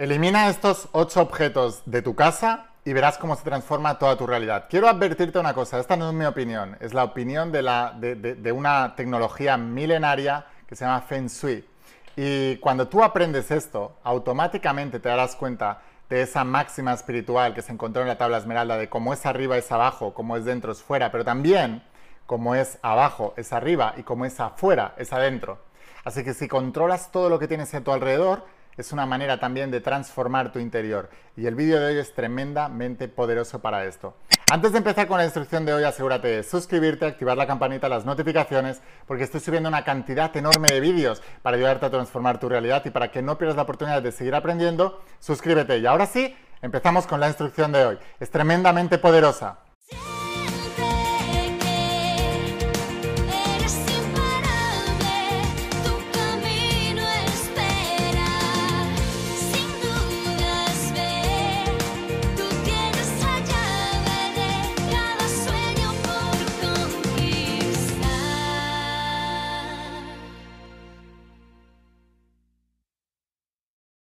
Elimina estos ocho objetos de tu casa y verás cómo se transforma toda tu realidad. Quiero advertirte una cosa, esta no es mi opinión, es la opinión de, de, una tecnología milenaria que se llama Feng Shui. Y cuando tú aprendes esto, automáticamente te darás cuenta de esa máxima espiritual que se encontró en la tabla esmeralda, de cómo es arriba es abajo, cómo es dentro es fuera, pero también cómo es abajo es arriba y cómo es afuera es adentro. Así que si controlas todo lo que tienes a tu alrededor, es una manera también de transformar tu interior. Y el vídeo de hoy es tremendamente poderoso para esto. Antes de empezar con la instrucción de hoy, asegúrate de suscribirte, activar la campanita, las notificaciones, porque estoy subiendo una cantidad enorme de vídeos para ayudarte a transformar tu realidad y para que no pierdas la oportunidad de seguir aprendiendo, suscríbete. Y ahora sí, empezamos con la instrucción de hoy. Es tremendamente poderosa.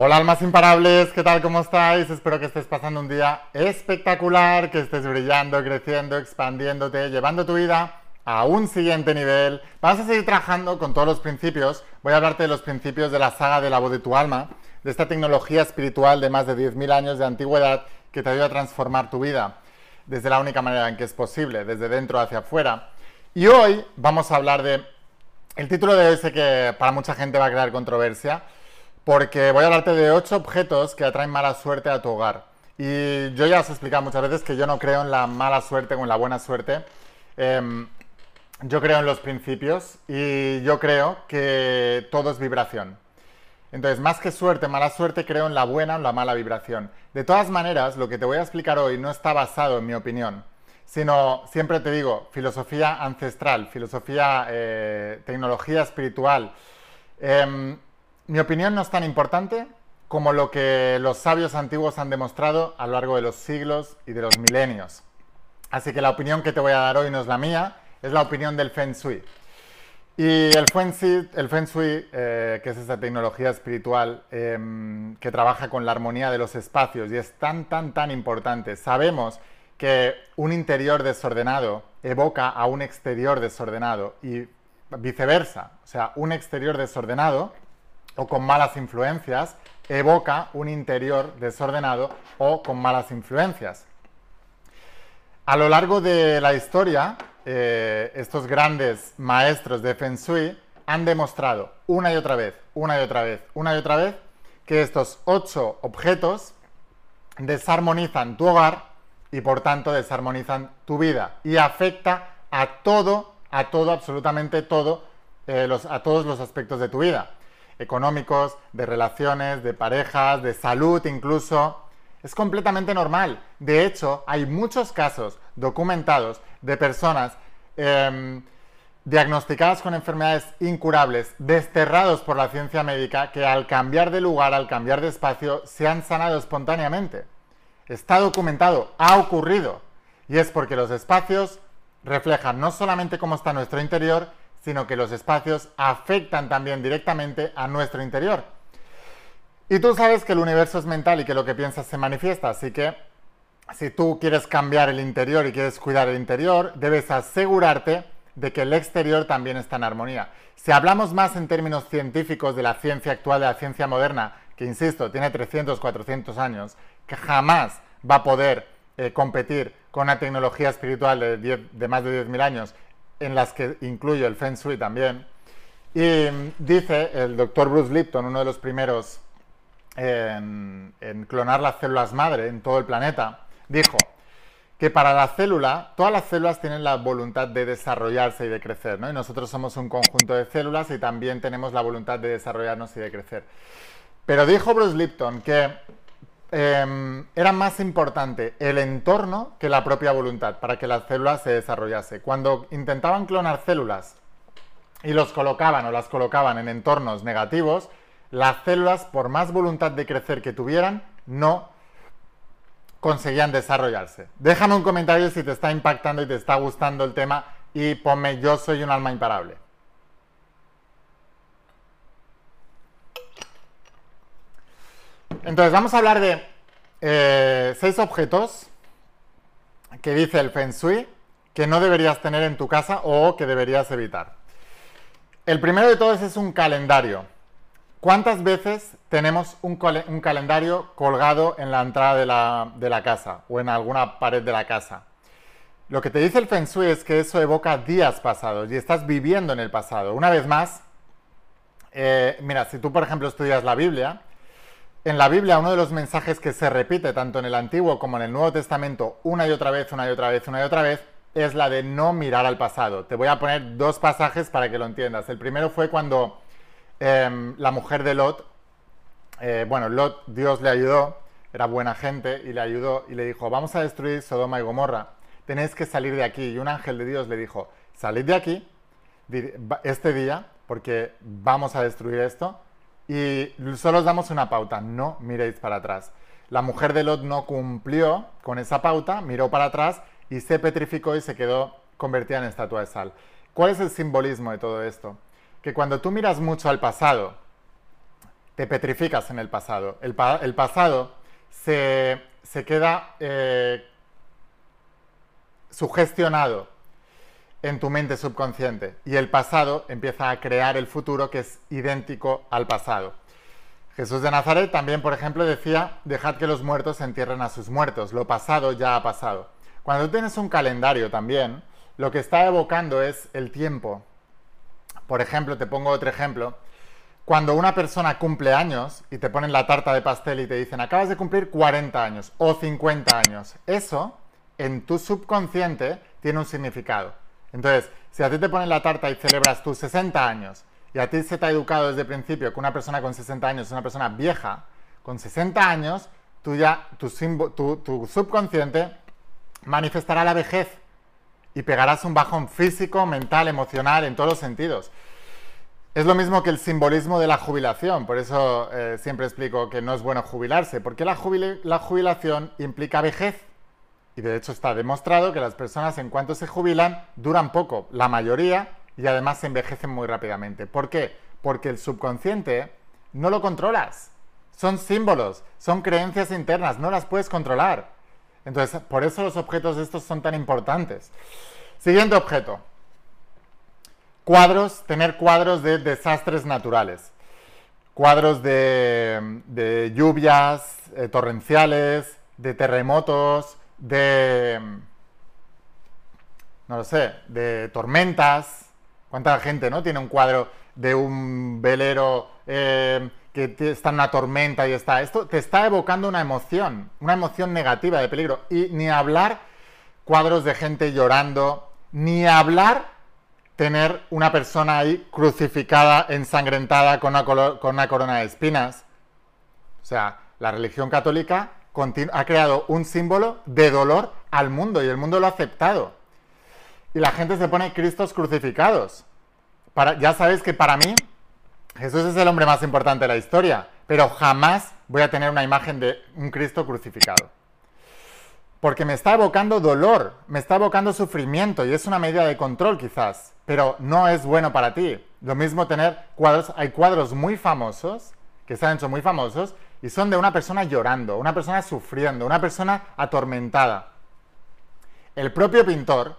Hola almas imparables, ¿qué tal? ¿Cómo estáis? Espero que estés pasando un día espectacular, que estés brillando, creciendo, expandiéndote, llevando tu vida a un siguiente nivel. Vamos a seguir trabajando con todos los principios. Voy a hablarte de los principios de la saga de la voz de tu alma, de esta tecnología espiritual de más de 10.000 años de antigüedad que te ayuda a transformar tu vida desde la única manera en que es posible, desde dentro hacia afuera. Y hoy vamos a hablar de... El título de hoy sé que para mucha gente va a crear controversia, porque voy a hablarte de ocho objetos que atraen mala suerte a tu hogar. Y yo ya os he explicado muchas veces que yo no creo en la mala suerte o en la buena suerte. Em, yo creo en los principios y yo creo que todo es vibración. Entonces, más que suerte, mala suerte, creo en la buena o la mala vibración. De todas maneras, lo que te voy a explicar hoy no está basado en mi opinión, sino, siempre te digo, filosofía ancestral, filosofía, eh, tecnología espiritual. Em, mi opinión no es tan importante como lo que los sabios antiguos han demostrado a lo largo de los siglos y de los milenios. Así que la opinión que te voy a dar hoy no es la mía, es la opinión del Feng Shui. Y el Feng Shui, eh, que es esa tecnología espiritual em, que trabaja con la armonía de los espacios y es tan, tan, tan importante. Sabemos que un interior desordenado evoca a un exterior desordenado y viceversa. O sea, un exterior desordenado o con malas influencias evoca un interior desordenado o con malas influencias. A lo largo de la historia, eh, estos grandes maestros de Feng Shui han demostrado una y otra vez, una y otra vez, una y otra vez, que estos ocho objetos desarmonizan tu hogar y por tanto desarmonizan tu vida y afecta a todo, a todo, absolutamente todo, eh, a todos los aspectos de tu vida económicos, de relaciones, de parejas, de salud incluso. Es completamente normal. De hecho, hay muchos casos documentados de personas em, diagnosticadas con enfermedades incurables, desterrados por la ciencia médica, que al cambiar de lugar, al cambiar de espacio, se han sanado espontáneamente. Está documentado, ha ocurrido. Y es porque los espacios reflejan no solamente cómo está nuestro interior, sino que los espacios afectan también directamente a nuestro interior. Y tú sabes que el universo es mental y que lo que piensas se manifiesta, así que si tú quieres cambiar el interior y quieres cuidar el interior, debes asegurarte de que el exterior también está en armonía. Si hablamos más en términos científicos de la ciencia actual, de la ciencia moderna, que insisto, tiene 300, 400 años, que jamás va a poder eh, competir con una tecnología espiritual de, de más de 10.000 años en las que incluyo el Feng Shui también. Y dice el doctor Bruce Lipton, uno de los primeros en, clonar las células madre en todo el planeta, dijo que para la célula, todas las células tienen la voluntad de desarrollarse y de crecer, ¿no? Y nosotros somos un conjunto de células y también tenemos la voluntad de desarrollarnos y de crecer. Pero dijo Bruce Lipton que Em, era más importante el entorno que la propia voluntad para que la célula se desarrollase. Cuando intentaban clonar células y los colocaban o las colocaban en entornos negativos, las células, por más voluntad de crecer que tuvieran, no conseguían desarrollarse. Déjame un comentario si te está impactando y te está gustando el tema y ponme yo soy un alma imparable. Entonces, vamos a hablar de eh, seis objetos que dice el Feng Shui que no deberías tener en tu casa o que deberías evitar. El primero de todos es un calendario. ¿Cuántas veces tenemos un, calendario colgado en la entrada de la, casa o en alguna pared de la casa? Lo que te dice el Feng Shui es que eso evoca días pasados y estás viviendo en el pasado. Una vez más, eh, mira, si tú por ejemplo estudias la Biblia, en la Biblia uno de los mensajes que se repite tanto en el Antiguo como en el Nuevo Testamento una y otra vez, una y otra vez, una y otra vez, es la de no mirar al pasado. Te voy a poner dos pasajes para que lo entiendas. El primero fue cuando Em, la mujer de Lot, eh, bueno, Lot, Dios le ayudó, era buena gente y le ayudó y le dijo, vamos a destruir Sodoma y Gomorra, tenéis que salir de aquí. Y un ángel de Dios le dijo, salid de aquí este día porque vamos a destruir esto y solo os damos una pauta, no miréis para atrás. La mujer de Lot no cumplió con esa pauta, miró para atrás y se petrificó y se quedó convertida en estatua de sal. ¿Cuál es el simbolismo de todo esto? que cuando tú miras mucho al pasado, te petrificas en el pasado. El, pasado se, queda eh, sugestionado en tu mente subconsciente y el pasado empieza a crear el futuro que es idéntico al pasado. Jesús de Nazaret también, por ejemplo, decía, dejad que los muertos entierren a sus muertos, lo pasado ya ha pasado. Cuando tienes un calendario también, lo que está evocando es el tiempo, por ejemplo, te pongo otro ejemplo. Cuando una persona cumple años y te ponen la tarta de pastel y te dicen, acabas de cumplir 40 años o 50 años, eso en tu subconsciente tiene un significado. Entonces, si a ti te ponen la tarta y celebras tus 60 años y a ti se te ha educado desde el principio que una persona con 60 años es una persona vieja, con 60 años, ya, tu, subconsciente manifestará la vejez y pegarás un bajón físico, mental, emocional, en todos los sentidos. Es lo mismo que el simbolismo de la jubilación, por eso eh, siempre explico que no es bueno jubilarse, porque la jubilación implica vejez. Y de hecho está demostrado que las personas en cuanto se jubilan duran poco, la mayoría, y además se envejecen muy rápidamente. ¿Por qué? Porque el subconsciente no lo controlas. Son símbolos, son creencias internas, no las puedes controlar. Entonces, por eso los objetos estos son tan importantes. Siguiente objeto. Cuadros, tener cuadros de desastres naturales. Cuadros de, lluvias eh, torrenciales, de terremotos, de... no lo sé, de tormentas. ¿Cuánta gente no tiene un cuadro de un velero eh, que está en una tormenta y está. Esto te está evocando una emoción, una emoción negativa de peligro. Y ni hablar cuadros de gente llorando, ni hablar tener una persona ahí crucificada, ensangrentada con una, con una corona de espinas. O sea, la religión católica ha creado un símbolo de dolor al mundo y el mundo lo ha aceptado. Y la gente se pone Cristos crucificados. Ya sabéis que para mí Jesús es el hombre más importante de la historia, pero jamás voy a tener una imagen de un Cristo crucificado. Porque me está evocando dolor, me está evocando sufrimiento y es una medida de control quizás, pero no es bueno para ti. Lo mismo tener cuadros, hay cuadros muy famosos, que se han hecho muy famosos, y son de una persona llorando, una persona sufriendo, una persona atormentada. El propio pintor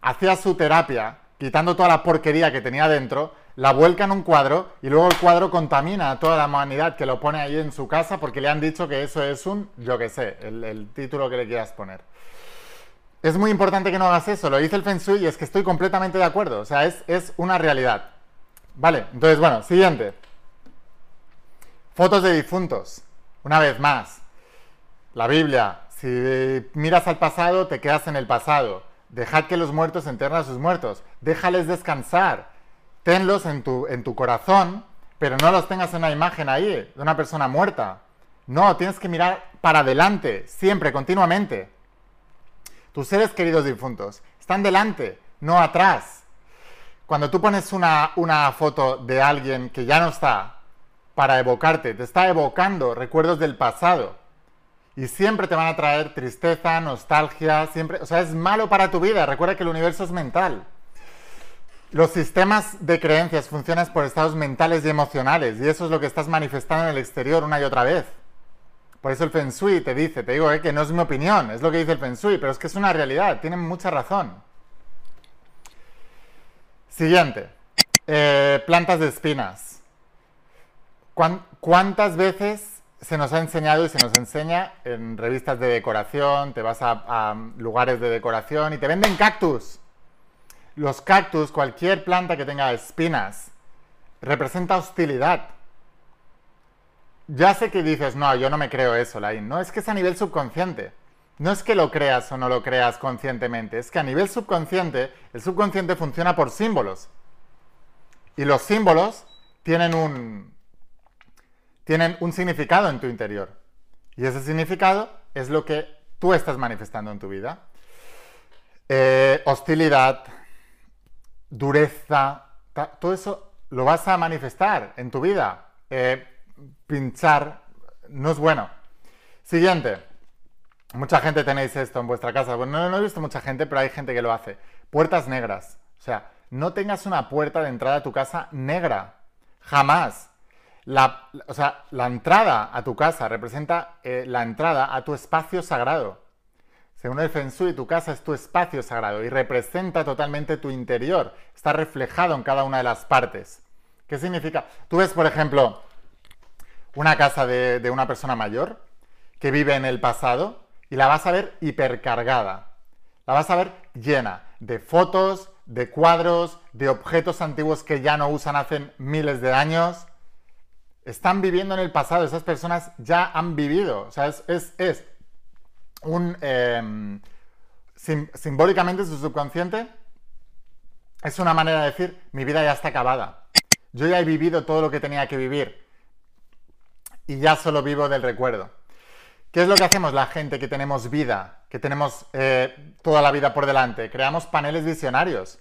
hacía su terapia, quitando toda la porquería que tenía dentro, la vuelca en un cuadro y luego el cuadro contamina a toda la humanidad que lo pone ahí en su casa porque le han dicho que eso es un, yo que sé, el, título que le quieras poner. Es muy importante que no hagas eso, lo dice el Feng Shui y es que estoy completamente de acuerdo, o sea, es, es una realidad. Vale, entonces, bueno, siguiente. Fotos de difuntos, una vez más. La Biblia, si miras al pasado, te quedas en el pasado. Dejad que los muertos entierren a sus muertos. Déjales descansar tenlos en tu, corazón, pero no los tengas en una imagen ahí de una persona muerta. No, tienes que mirar para adelante, siempre, continuamente. Tus seres queridos difuntos están delante, no atrás. Cuando tú pones una foto de alguien que ya no está para evocarte, te está evocando recuerdos del pasado. Y siempre te van a traer tristeza, nostalgia, siempre, o sea, es malo para tu vida. Recuerda que el universo es mental. Los sistemas de creencias funcionan por estados mentales y emocionales y eso es lo que estás manifestando en el exterior una y otra vez. Por eso el Feng Shui te dice, te digo eh, que no es mi opinión, es lo que dice el Feng Shui, pero es que es una realidad, tienen mucha razón. Siguiente, eh, plantas de espinas. ¿Cuántas veces se nos ha enseñado y se nos enseña en revistas de decoración, te vas a, lugares de decoración y te venden cactus? Los cactus, cualquier planta que tenga espinas, representa hostilidad. Ya sé que dices, no, yo no me creo eso, Lain. No, es que es a nivel subconsciente. No es que lo creas o no lo creas conscientemente, es que a nivel subconsciente, el subconsciente funciona por símbolos. Y los símbolos tienen un, tienen un significado en tu interior. Y ese significado es lo que tú estás manifestando en tu vida. Eh, hostilidad, dureza, todo eso lo vas a manifestar en tu vida. Eh, pinchar no es bueno. Siguiente. Mucha gente tenéis esto en vuestra casa. Bueno, no, he visto mucha gente, pero hay gente que lo hace. Puertas negras. O sea, no tengas una puerta de entrada a tu casa negra. Jamás. La, o sea, la entrada a tu casa representa eh, la entrada a tu espacio sagrado. Según el Feng Shui, tu casa es tu espacio sagrado y representa totalmente tu interior. Está reflejado en cada una de las partes. ¿Qué significa? Tú ves, por ejemplo, una casa de, de una persona mayor que vive en el pasado y la vas a ver hipercargada. La vas a ver llena de fotos, de cuadros, de objetos antiguos que ya no usan hace miles de años. Están viviendo en el pasado, esas personas ya han vivido. O sea, es, un... Em, simbólicamente su subconsciente es una manera de decir, mi vida ya está acabada. Yo ya he vivido todo lo que tenía que vivir y ya solo vivo del recuerdo. ¿Qué es lo que hacemos la gente que tenemos vida, que tenemos eh, toda la vida por delante? Creamos paneles visionarios.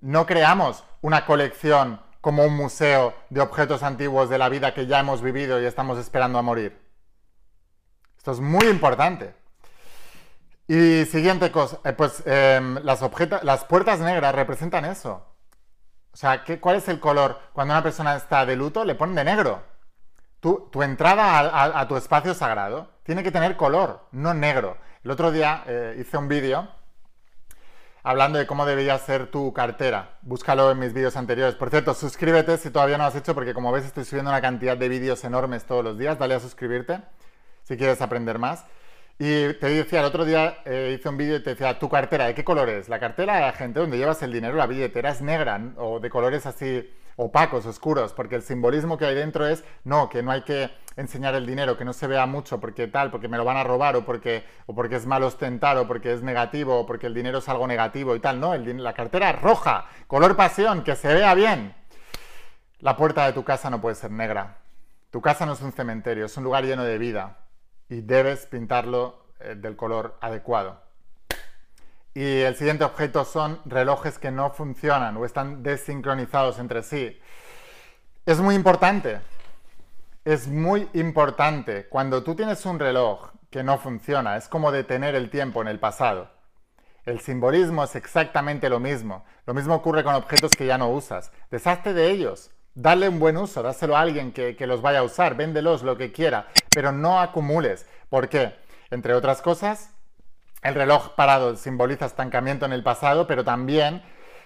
No creamos una colección como un museo de objetos antiguos de la vida que ya hemos vivido y estamos esperando a morir. Esto es muy importante. Y siguiente cosa, eh, pues em, las, puertas negras representan eso. O sea, ¿qué, ¿cuál es el color? Cuando una persona está de luto, le ponen de negro. Tu, entrada a, tu espacio sagrado tiene que tener color, no negro. El otro día eh, hice un vídeo hablando de cómo debería ser tu cartera. Búscalo en mis vídeos anteriores. Por cierto, suscríbete si todavía no has hecho, porque como ves estoy subiendo una cantidad de vídeos enormes todos los días. Dale a suscribirte si quieres aprender más. Y te decía, el otro día eh, hice un vídeo y te decía, ¿tu cartera de qué color es? La cartera de la gente donde llevas el dinero, la billetera es negra o de colores así opacos, oscuros, porque el simbolismo que hay dentro es, no, que no hay que enseñar el dinero, que no se vea mucho, porque tal, porque me lo van a robar, o porque, o porque es mal ostentar, o porque es negativo, o porque el dinero es algo negativo y tal, no, el, la cartera roja, color pasión, que se vea bien. La puerta de tu casa no puede ser negra. Tu casa no es un cementerio, es un lugar lleno de vida y debes pintarlo eh, del color adecuado. Y el siguiente objeto son relojes que no funcionan o están desincronizados entre sí. Es muy importante. Es muy importante. Cuando tú tienes un reloj que no funciona, es como detener el tiempo en el pasado. El simbolismo es exactamente lo mismo. Lo mismo ocurre con objetos que ya no usas. Deshazte de ellos. Dale un buen uso, dáselo a alguien que, que los vaya a usar, véndelos lo que quiera, pero no acumules. ¿Por qué? Entre otras cosas, el reloj parado simboliza estancamiento en el pasado, pero también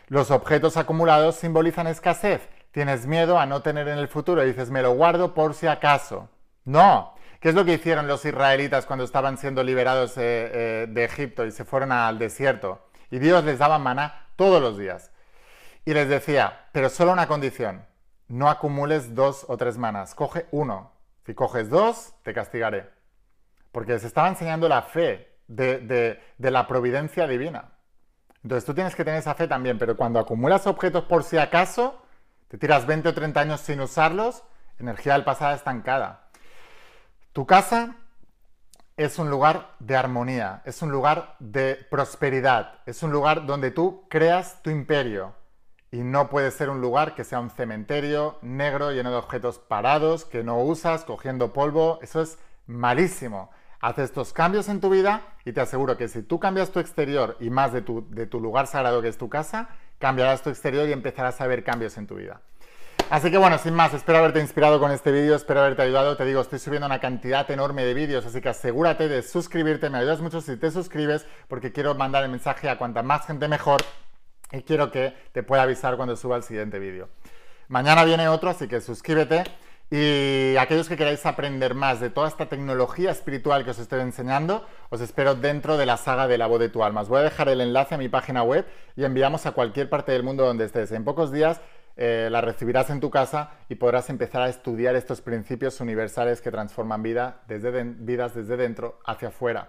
los objetos acumulados simbolizan escasez. Tienes miedo a no tener en el futuro y dices, me lo guardo por si acaso. No. ¿Qué es lo que hicieron los israelitas cuando estaban siendo liberados eh, eh, de Egipto y se fueron al desierto? Y Dios les daba maná todos los días. Y les decía, pero solo una condición, no acumules dos o tres manas, coge uno. Si coges dos, te castigaré. Porque les estaba enseñando la fe, de, la providencia divina. Entonces tú tienes que tener esa fe también, pero cuando acumulas objetos por si acaso, te tiras 20 o 30 años sin usarlos, energía del pasado estancada. Tu casa es un lugar de armonía, es un lugar de prosperidad, es un lugar donde tú creas tu imperio. Y no puede ser un lugar que sea un cementerio negro lleno de objetos parados que no usas, cogiendo polvo. Eso es malísimo. Haz estos cambios en tu vida y te aseguro que si tú cambias tu exterior y más de tu, de tu lugar sagrado que es tu casa, cambiarás tu exterior y empezarás a ver cambios en tu vida. Así que bueno, sin más, espero haberte inspirado con este vídeo, espero haberte ayudado. Te digo, estoy subiendo una cantidad enorme de vídeos, así que asegúrate de suscribirte. Me ayudas mucho si te suscribes porque quiero mandar el mensaje a cuanta más gente mejor y quiero que te pueda avisar cuando suba el siguiente vídeo. Mañana viene otro, así que suscríbete. Y aquellos que queráis aprender más de toda esta tecnología espiritual que os estoy enseñando, os espero dentro de la saga de la voz de tu alma. Os voy a dejar el enlace a mi página web y enviamos a cualquier parte del mundo donde estés. En pocos días eh, la recibirás en tu casa y podrás empezar a estudiar estos principios universales que transforman vida desde vidas desde dentro hacia afuera.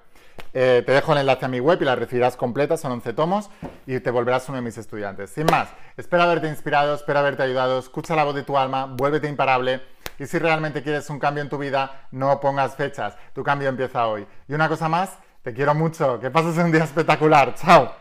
Eh, te dejo el enlace a mi web y la recibirás completa, son 11 tomos y te volverás uno de mis estudiantes. Sin más, espero haberte inspirado, espero haberte ayudado, escucha la voz de tu alma, vuélvete imparable y si realmente quieres un cambio en tu vida, no pongas fechas, tu cambio empieza hoy. Y una cosa más, te quiero mucho, que pases un día espectacular, chao.